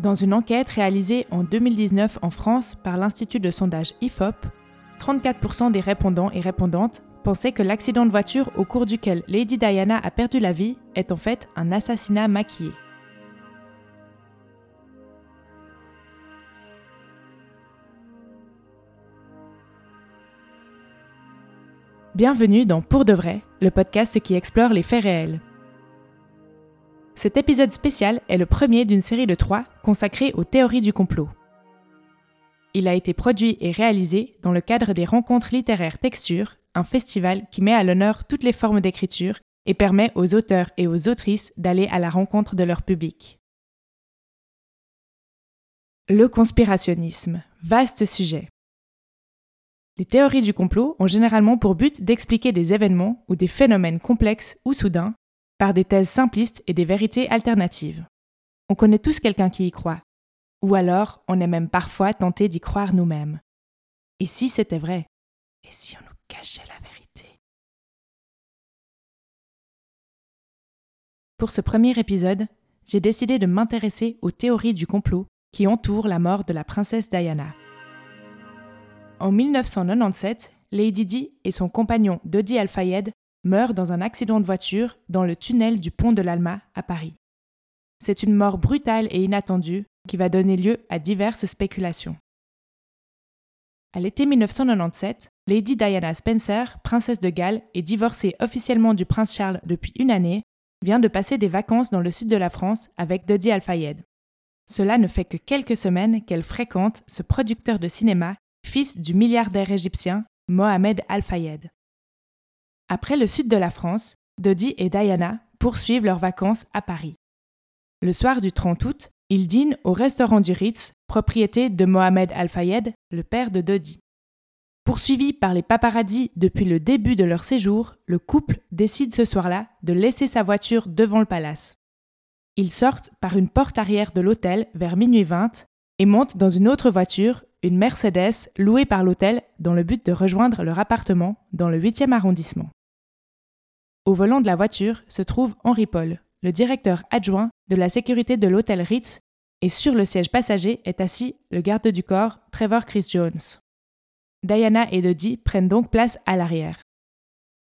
Dans une enquête réalisée en 2019 en France par l'Institut de sondage IFOP, 34% des répondants et répondantes pensaient que l'accident de voiture au cours duquel Lady Diana a perdu la vie est en fait un assassinat maquillé. Bienvenue dans Pour de vrai, le podcast qui explore les faits réels. Cet épisode spécial est le premier d'une série de trois consacrée aux théories du complot. Il a été produit et réalisé dans le cadre des rencontres littéraires Texture, un festival qui met à l'honneur toutes les formes d'écriture et permet aux auteurs et aux autrices d'aller à la rencontre de leur public. Le conspirationnisme, vaste sujet. Les théories du complot ont généralement pour but d'expliquer des événements ou des phénomènes complexes ou soudains par des thèses simplistes et des vérités alternatives. On connaît tous quelqu'un qui y croit, ou alors on est même parfois tenté d'y croire nous-mêmes. Et si c'était vrai? Et si on nous cachait la vérité? Pour ce premier épisode, j'ai décidé de m'intéresser aux théories du complot qui entourent la mort de la princesse Diana. En 1997, Lady Di et son compagnon Dodi Al-Fayed meurt dans un accident de voiture dans le tunnel du pont de l'Alma à Paris. C'est une mort brutale et inattendue qui va donner lieu à diverses spéculations. À l'été 1997, Lady Diana Spencer, princesse de Galles et divorcée officiellement du prince Charles depuis une année, vient de passer des vacances dans le sud de la France avec Dodi Al-Fayed. Cela ne fait que quelques semaines qu'elle fréquente ce producteur de cinéma, fils du milliardaire égyptien Mohamed Al-Fayed. Après le sud de la France, Dodi et Diana poursuivent leurs vacances à Paris. Le soir du 30 août, ils dînent au restaurant du Ritz, propriété de Mohamed Al-Fayed, le père de Dodi. Poursuivi par les paparazzis depuis le début de leur séjour, le couple décide ce soir-là de laisser sa voiture devant le palace. Ils sortent par une porte arrière de l'hôtel vers minuit 20 et montent dans une autre voiture, une Mercedes louée par l'hôtel dans le but de rejoindre leur appartement dans le 8e arrondissement. Au volant de la voiture se trouve Henri Paul, le directeur adjoint de la sécurité de l'hôtel Ritz, et sur le siège passager est assis le garde du corps Trevor Chris Jones. Diana et Dodie prennent donc place à l'arrière.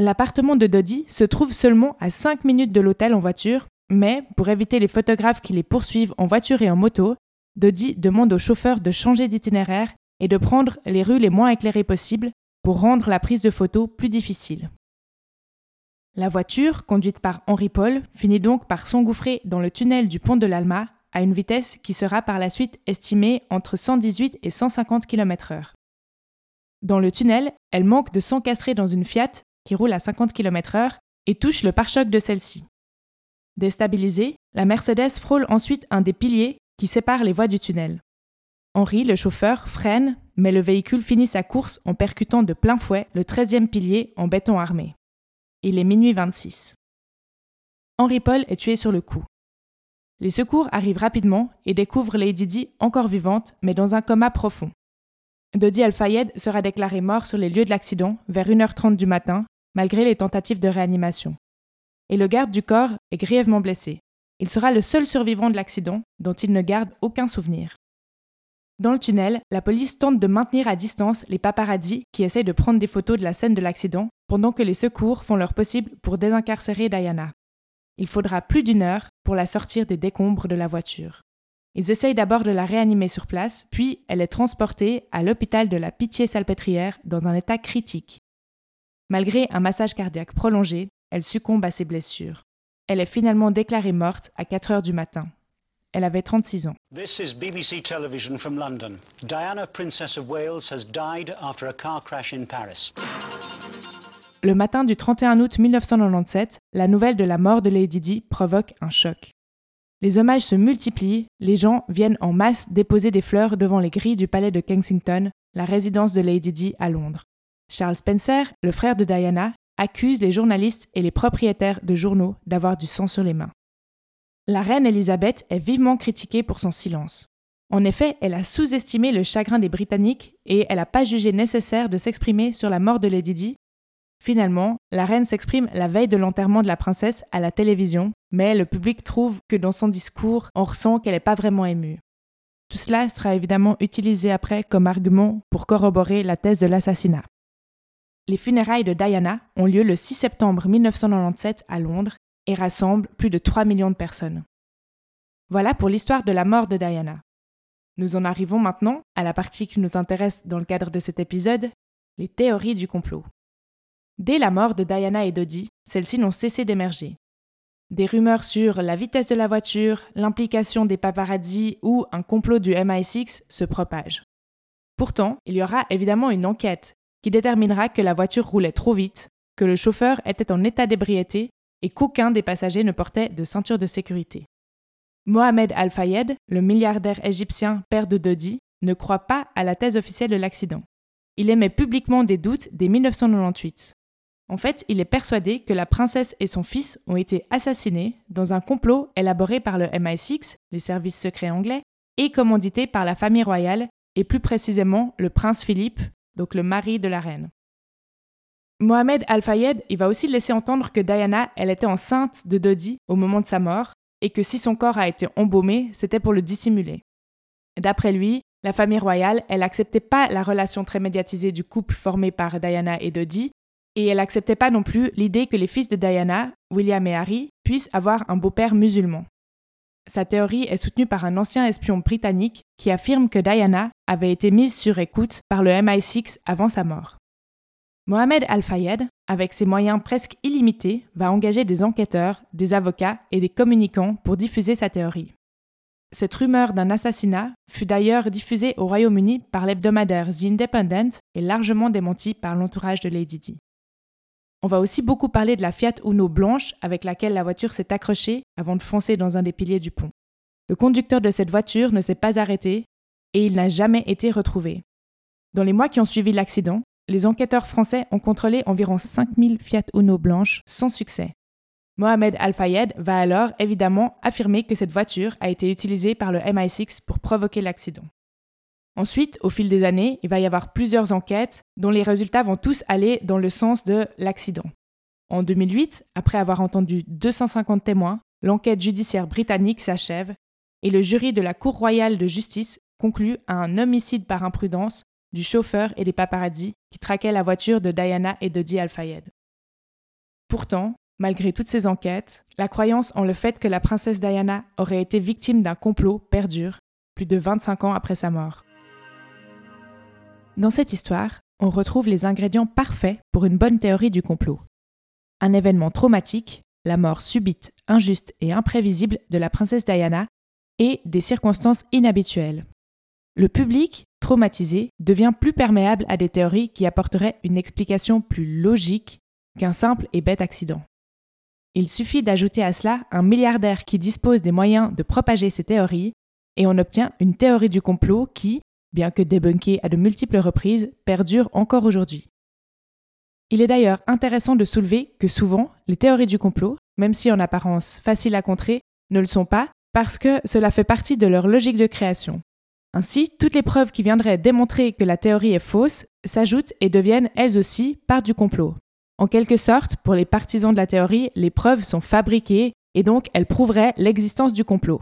L'appartement de Dodie se trouve seulement à 5 minutes de l'hôtel en voiture, mais pour éviter les photographes qui les poursuivent en voiture et en moto, Dodie demande au chauffeur de changer d'itinéraire et de prendre les rues les moins éclairées possibles pour rendre la prise de photos plus difficile. La voiture, conduite par Henri Paul, finit donc par s'engouffrer dans le tunnel du pont de l'Alma à une vitesse qui sera par la suite estimée entre 118 et 150 km/h. Dans le tunnel, elle manque de s'encastrer dans une Fiat qui roule à 50 km/h et touche le pare-choc de celle-ci. Déstabilisée, la Mercedes frôle ensuite un des piliers qui séparent les voies du tunnel. Henri, le chauffeur, freine, mais le véhicule finit sa course en percutant de plein fouet le 13e pilier en béton armé. Il est minuit 26. Henri Paul est tué sur le coup. Les secours arrivent rapidement et découvrent Lady Di encore vivante, mais dans un coma profond. Dodi Al-Fayed sera déclaré mort sur les lieux de l'accident vers 1h30 du matin, malgré les tentatives de réanimation. Et le garde du corps est grièvement blessé. Il sera le seul survivant de l'accident dont il ne garde aucun souvenir. Dans le tunnel, la police tente de maintenir à distance les paparazzis qui essayent de prendre des photos de la scène de l'accident pendant que les secours font leur possible pour désincarcérer Diana. Il faudra plus d'une heure pour la sortir des décombres de la voiture. Ils essayent d'abord de la réanimer sur place, puis elle est transportée à l'hôpital de la Pitié-Salpêtrière dans un état critique. Malgré un massage cardiaque prolongé, elle succombe à ses blessures. Elle est finalement déclarée morte à 4 heures du matin. Elle avait 36 ans. This is BBC television from London. Diana, Princess of Wales, has died after a car crash in Paris. Le matin du 31 août 1997, la nouvelle de la mort de Lady Di provoque un choc. Les hommages se multiplient, les gens viennent en masse déposer des fleurs devant les grilles du palais de Kensington, la résidence de Lady Di à Londres. Charles Spencer, le frère de Diana, accuse les journalistes et les propriétaires de journaux d'avoir du sang sur les mains. La reine Elisabeth est vivement critiquée pour son silence. En effet, elle a sous-estimé le chagrin des Britanniques et elle n'a pas jugé nécessaire de s'exprimer sur la mort de Lady Di. Finalement, la reine s'exprime la veille de l'enterrement de la princesse à la télévision, mais le public trouve que dans son discours, on ressent qu'elle n'est pas vraiment émue. Tout cela sera évidemment utilisé après comme argument pour corroborer la thèse de l'assassinat. Les funérailles de Diana ont lieu le 6 septembre 1997 à Londres et rassemblent plus de 3 millions de personnes. Voilà pour l'histoire de la mort de Diana. Nous en arrivons maintenant à la partie qui nous intéresse dans le cadre de cet épisode, les théories du complot. Dès la mort de Diana et Dodie, celles-ci n'ont cessé d'émerger. Des rumeurs sur la vitesse de la voiture, l'implication des paparazzi ou un complot du MI6 se propagent. Pourtant, il y aura évidemment une enquête qui déterminera que la voiture roulait trop vite, que le chauffeur était en état d'ébriété et qu'aucun des passagers ne portait de ceinture de sécurité. Mohamed Al-Fayed, le milliardaire égyptien père de Dodi, ne croit pas à la thèse officielle de l'accident. Il émet publiquement des doutes dès 1998. En fait, il est persuadé que la princesse et son fils ont été assassinés dans un complot élaboré par le MI6, les services secrets anglais, et commandité par la famille royale, et plus précisément le prince Philippe, donc le mari de la reine. Mohamed Al-Fayed, il va aussi laisser entendre que Diana, elle était enceinte de Dodi au moment de sa mort, et que si son corps a été embaumé, c'était pour le dissimuler. D'après lui, la famille royale, elle n'acceptait pas la relation très médiatisée du couple formé par Diana et Dodi, et elle n'acceptait pas non plus l'idée que les fils de Diana, William et Harry, puissent avoir un beau-père musulman. Sa théorie est soutenue par un ancien espion britannique qui affirme que Diana avait été mise sur écoute par le MI6 avant sa mort. Mohamed Al-Fayed, avec ses moyens presque illimités, va engager des enquêteurs, des avocats et des communicants pour diffuser sa théorie. Cette rumeur d'un assassinat fut d'ailleurs diffusée au Royaume-Uni par l'hebdomadaire The Independent et largement démentie par l'entourage de Lady Di. On va aussi beaucoup parler de la Fiat Uno blanche avec laquelle la voiture s'est accrochée avant de foncer dans un des piliers du pont. Le conducteur de cette voiture ne s'est pas arrêté et il n'a jamais été retrouvé. Dans les mois qui ont suivi l'accident, les enquêteurs français ont contrôlé environ 5000 Fiat Uno blanches sans succès. Mohamed Al-Fayed va alors évidemment affirmer que cette voiture a été utilisée par le MI6 pour provoquer l'accident. Ensuite, au fil des années, il va y avoir plusieurs enquêtes dont les résultats vont tous aller dans le sens de l'accident. En 2008, après avoir entendu 250 témoins, l'enquête judiciaire britannique s'achève et le jury de la Cour royale de justice conclut à un homicide par imprudence du chauffeur et des paparazzi qui traquaient la voiture de Diana et de Di Al-Fayed. Pourtant, malgré toutes ces enquêtes, la croyance en le fait que la princesse Diana aurait été victime d'un complot perdure plus de 25 ans après sa mort. Dans cette histoire, on retrouve les ingrédients parfaits pour une bonne théorie du complot. Un événement traumatique, la mort subite, injuste et imprévisible de la princesse Diana, et des circonstances inhabituelles. Le public, traumatisé, devient plus perméable à des théories qui apporteraient une explication plus logique qu'un simple et bête accident. Il suffit d'ajouter à cela un milliardaire qui dispose des moyens de propager ces théories, et on obtient une théorie du complot qui, bien que débunkée à de multiples reprises, perdure encore aujourd'hui. Il est d'ailleurs intéressant de soulever que souvent, les théories du complot, même si en apparence faciles à contrer, ne le sont pas parce que cela fait partie de leur logique de création. Ainsi, toutes les preuves qui viendraient démontrer que la théorie est fausse s'ajoutent et deviennent elles aussi part du complot. En quelque sorte, pour les partisans de la théorie, les preuves sont fabriquées et donc elles prouveraient l'existence du complot.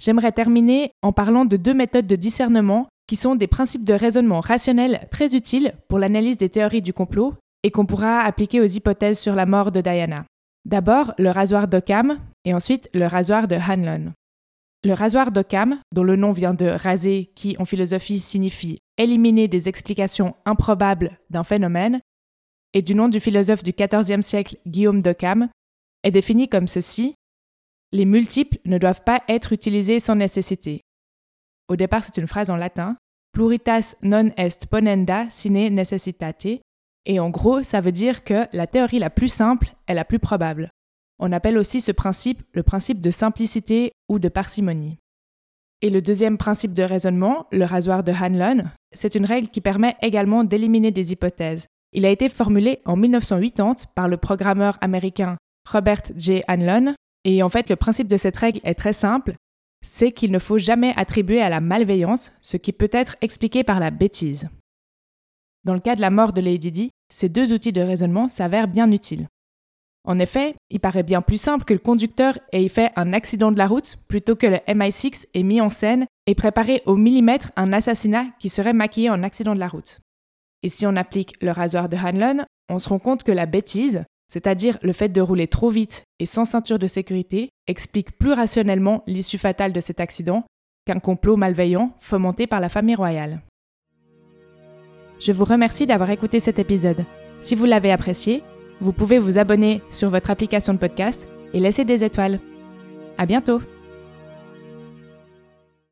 J'aimerais terminer en parlant de deux méthodes de discernement qui sont des principes de raisonnement rationnel très utiles pour l'analyse des théories du complot et qu'on pourra appliquer aux hypothèses sur la mort de Diana. D'abord, le rasoir d'Occam et ensuite le rasoir de Hanlon. Le rasoir d'Occam, dont le nom vient de raser, qui en philosophie signifie éliminer des explications improbables d'un phénomène, et du nom du philosophe du XIVe siècle Guillaume d'Occam, est défini comme ceci les multiples ne doivent pas être utilisés sans nécessité. Au départ, c'est une phrase en latin, pluritas non est ponenda sine necessitate, et en gros, ça veut dire que la théorie la plus simple est la plus probable. On appelle aussi ce principe le principe de simplicité ou de parcimonie. Et le deuxième principe de raisonnement, le rasoir de Hanlon, c'est une règle qui permet également d'éliminer des hypothèses. Il a été formulé en 1980 par le programmeur américain Robert J. Hanlon et en fait, le principe de cette règle est très simple, c'est qu'il ne faut jamais attribuer à la malveillance ce qui peut être expliqué par la bêtise. Dans le cas de la mort de Lady Di, ces deux outils de raisonnement s'avèrent bien utiles. En effet, il paraît bien plus simple que le conducteur ait fait un accident de la route plutôt que le MI6 ait mis en scène et préparé au millimètre un assassinat qui serait maquillé en accident de la route. Et si on applique le rasoir de Hanlon, on se rend compte que la bêtise, c'est-à-dire le fait de rouler trop vite et sans ceinture de sécurité, explique plus rationnellement l'issue fatale de cet accident qu'un complot malveillant fomenté par la famille royale. Je vous remercie d'avoir écouté cet épisode. Si vous l'avez apprécié, vous pouvez vous abonner sur votre application de podcast et laisser des étoiles. À bientôt!